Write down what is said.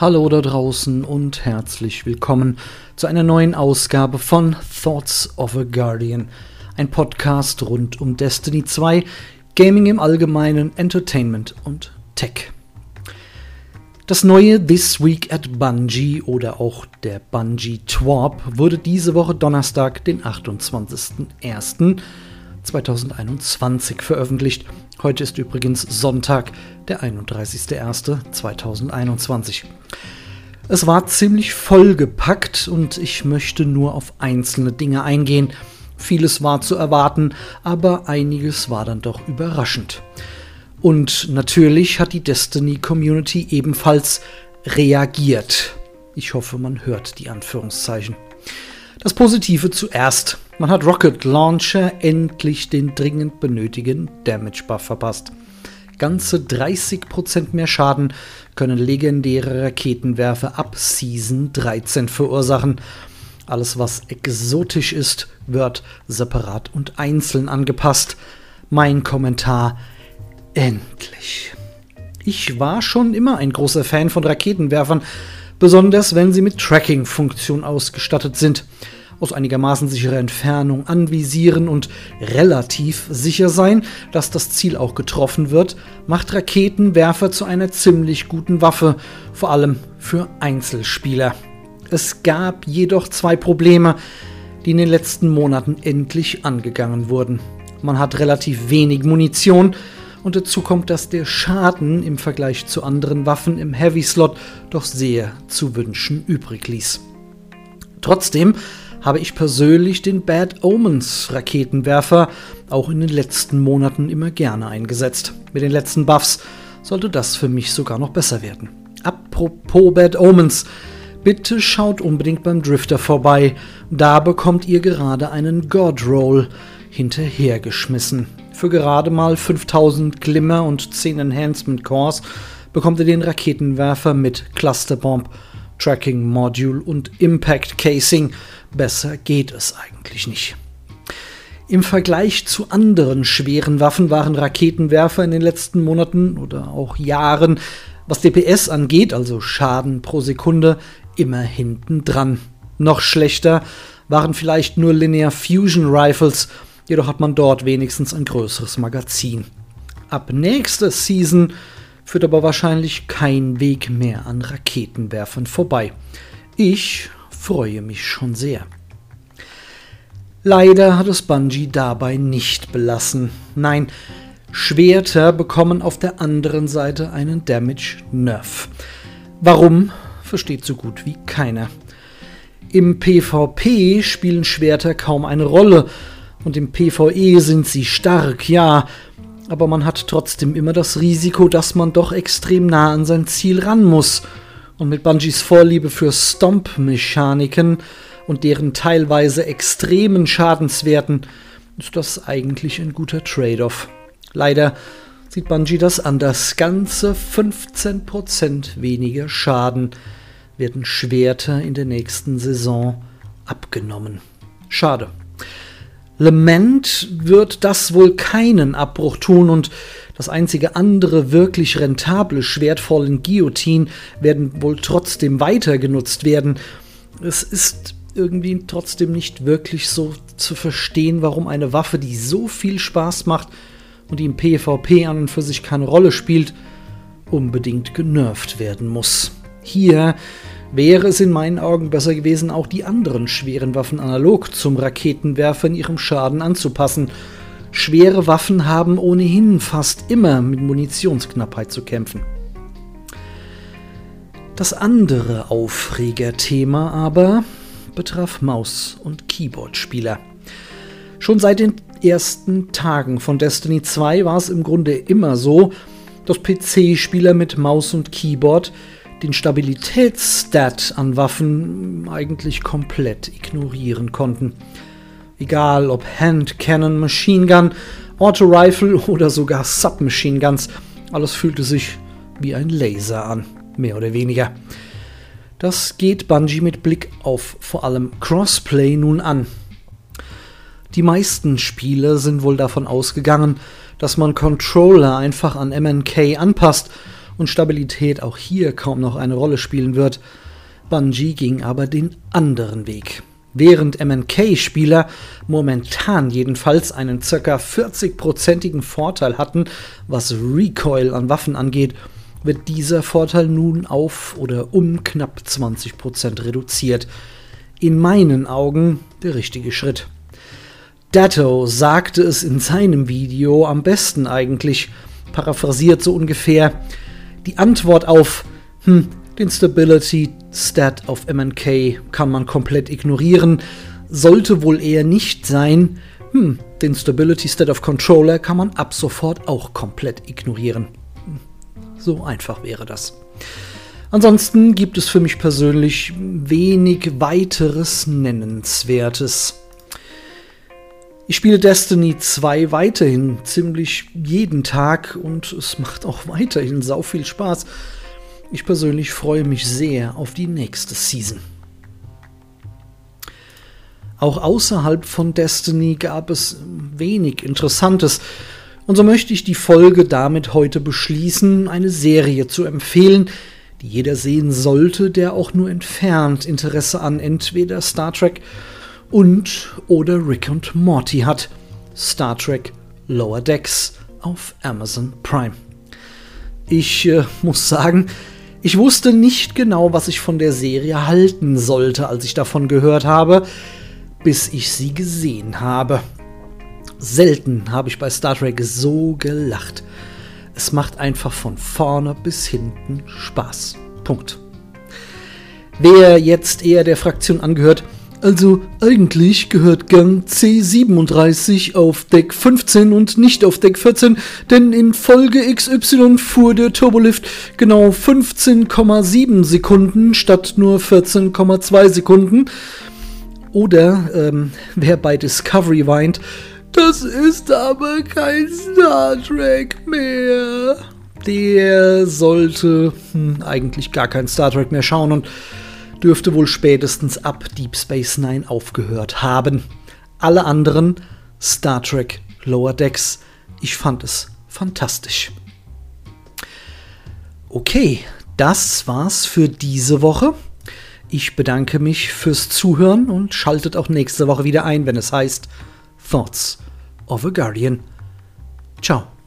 Hallo da draußen und herzlich willkommen zu einer neuen Ausgabe von Thoughts of a Guardian, ein Podcast rund um Destiny 2, Gaming im Allgemeinen, Entertainment und Tech. Das neue This Week at Bungie oder auch der Bungie Twarp wurde diese Woche Donnerstag, den 28.01.2021 veröffentlicht Heute ist übrigens Sonntag, der 31.01.2021. Es war ziemlich vollgepackt und ich möchte nur auf einzelne Dinge eingehen. Vieles war zu erwarten, aber einiges war dann doch überraschend. Und natürlich hat die Destiny Community ebenfalls reagiert. Ich hoffe, man hört die Anführungszeichen. Das Positive zuerst. Man hat Rocket Launcher endlich den dringend benötigten Damage Buff verpasst. Ganze 30% mehr Schaden können legendäre Raketenwerfer ab Season 13 verursachen. Alles, was exotisch ist, wird separat und einzeln angepasst. Mein Kommentar: Endlich. Ich war schon immer ein großer Fan von Raketenwerfern, besonders wenn sie mit Tracking-Funktion ausgestattet sind aus einigermaßen sicherer Entfernung anvisieren und relativ sicher sein, dass das Ziel auch getroffen wird, macht Raketenwerfer zu einer ziemlich guten Waffe, vor allem für Einzelspieler. Es gab jedoch zwei Probleme, die in den letzten Monaten endlich angegangen wurden. Man hat relativ wenig Munition und dazu kommt, dass der Schaden im Vergleich zu anderen Waffen im Heavy Slot doch sehr zu wünschen übrig ließ. Trotzdem habe ich persönlich den Bad Omens Raketenwerfer auch in den letzten Monaten immer gerne eingesetzt. Mit den letzten Buffs sollte das für mich sogar noch besser werden. Apropos Bad Omens, bitte schaut unbedingt beim Drifter vorbei. Da bekommt ihr gerade einen God Roll hinterhergeschmissen. Für gerade mal 5000 Glimmer und 10 Enhancement Cores bekommt ihr den Raketenwerfer mit Clusterbomb, Tracking Module und Impact Casing Besser geht es eigentlich nicht. Im Vergleich zu anderen schweren Waffen waren Raketenwerfer in den letzten Monaten oder auch Jahren, was DPS angeht, also Schaden pro Sekunde, immer hinten dran. Noch schlechter waren vielleicht nur Linear Fusion Rifles, jedoch hat man dort wenigstens ein größeres Magazin. Ab nächster Season führt aber wahrscheinlich kein Weg mehr an Raketenwerfern vorbei. Ich freue mich schon sehr. Leider hat es Bungie dabei nicht belassen. Nein, Schwerter bekommen auf der anderen Seite einen Damage Nerf. Warum, versteht so gut wie keiner. Im PvP spielen Schwerter kaum eine Rolle und im PvE sind sie stark, ja, aber man hat trotzdem immer das Risiko, dass man doch extrem nah an sein Ziel ran muss – und mit Bungies Vorliebe für Stomp-Mechaniken und deren teilweise extremen Schadenswerten ist das eigentlich ein guter Trade-off. Leider sieht Bungie das anders. Ganze 15% weniger Schaden werden Schwerter in der nächsten Saison abgenommen. Schade. Lament wird das wohl keinen Abbruch tun und das einzige andere wirklich rentable Schwert Fallen Guillotine werden wohl trotzdem weiter genutzt werden. Es ist irgendwie trotzdem nicht wirklich so zu verstehen, warum eine Waffe, die so viel Spaß macht und die im PvP an und für sich keine Rolle spielt, unbedingt genervt werden muss. Hier wäre es in meinen Augen besser gewesen, auch die anderen schweren Waffen analog zum Raketenwerfer in ihrem Schaden anzupassen. Schwere Waffen haben ohnehin fast immer mit Munitionsknappheit zu kämpfen. Das andere Aufregerthema aber betraf Maus- und Keyboard-Spieler. Schon seit den ersten Tagen von Destiny 2 war es im Grunde immer so, dass PC-Spieler mit Maus und Keyboard den Stabilitätsstat an Waffen eigentlich komplett ignorieren konnten. Egal ob Hand, Cannon, Machine Gun, Auto Rifle oder sogar Submachine Guns, alles fühlte sich wie ein Laser an, mehr oder weniger. Das geht Bungie mit Blick auf vor allem Crossplay nun an. Die meisten Spiele sind wohl davon ausgegangen, dass man Controller einfach an MNK anpasst und Stabilität auch hier kaum noch eine Rolle spielen wird. Bungie ging aber den anderen Weg. Während MNK-Spieler momentan jedenfalls einen ca. 40-prozentigen Vorteil hatten, was Recoil an Waffen angeht, wird dieser Vorteil nun auf oder um knapp 20% reduziert. In meinen Augen der richtige Schritt. Datto sagte es in seinem Video am besten eigentlich, paraphrasiert so ungefähr, die Antwort auf hm, den Stability Stat auf MNK kann man komplett ignorieren, sollte wohl eher nicht sein, hm, den Stability Stat of Controller kann man ab sofort auch komplett ignorieren. So einfach wäre das. Ansonsten gibt es für mich persönlich wenig weiteres Nennenswertes. Ich spiele Destiny 2 weiterhin ziemlich jeden Tag und es macht auch weiterhin sau viel Spaß. Ich persönlich freue mich sehr auf die nächste Season. Auch außerhalb von Destiny gab es wenig Interessantes. Und so möchte ich die Folge damit heute beschließen, eine Serie zu empfehlen, die jeder sehen sollte, der auch nur entfernt Interesse an entweder Star Trek und oder Rick und Morty hat. Star Trek Lower Decks auf Amazon Prime. Ich äh, muss sagen, ich wusste nicht genau, was ich von der Serie halten sollte, als ich davon gehört habe, bis ich sie gesehen habe. Selten habe ich bei Star Trek so gelacht. Es macht einfach von vorne bis hinten Spaß. Punkt. Wer jetzt eher der Fraktion angehört, also eigentlich gehört Gang C37 auf Deck 15 und nicht auf Deck 14, denn in Folge XY fuhr der Turbolift genau 15,7 Sekunden statt nur 14,2 Sekunden. Oder ähm, wer bei Discovery weint, das ist aber kein Star Trek mehr. Der sollte hm, eigentlich gar kein Star Trek mehr schauen und dürfte wohl spätestens ab Deep Space Nine aufgehört haben. Alle anderen Star Trek Lower Decks. Ich fand es fantastisch. Okay, das war's für diese Woche. Ich bedanke mich fürs Zuhören und schaltet auch nächste Woche wieder ein, wenn es heißt Thoughts of a Guardian. Ciao.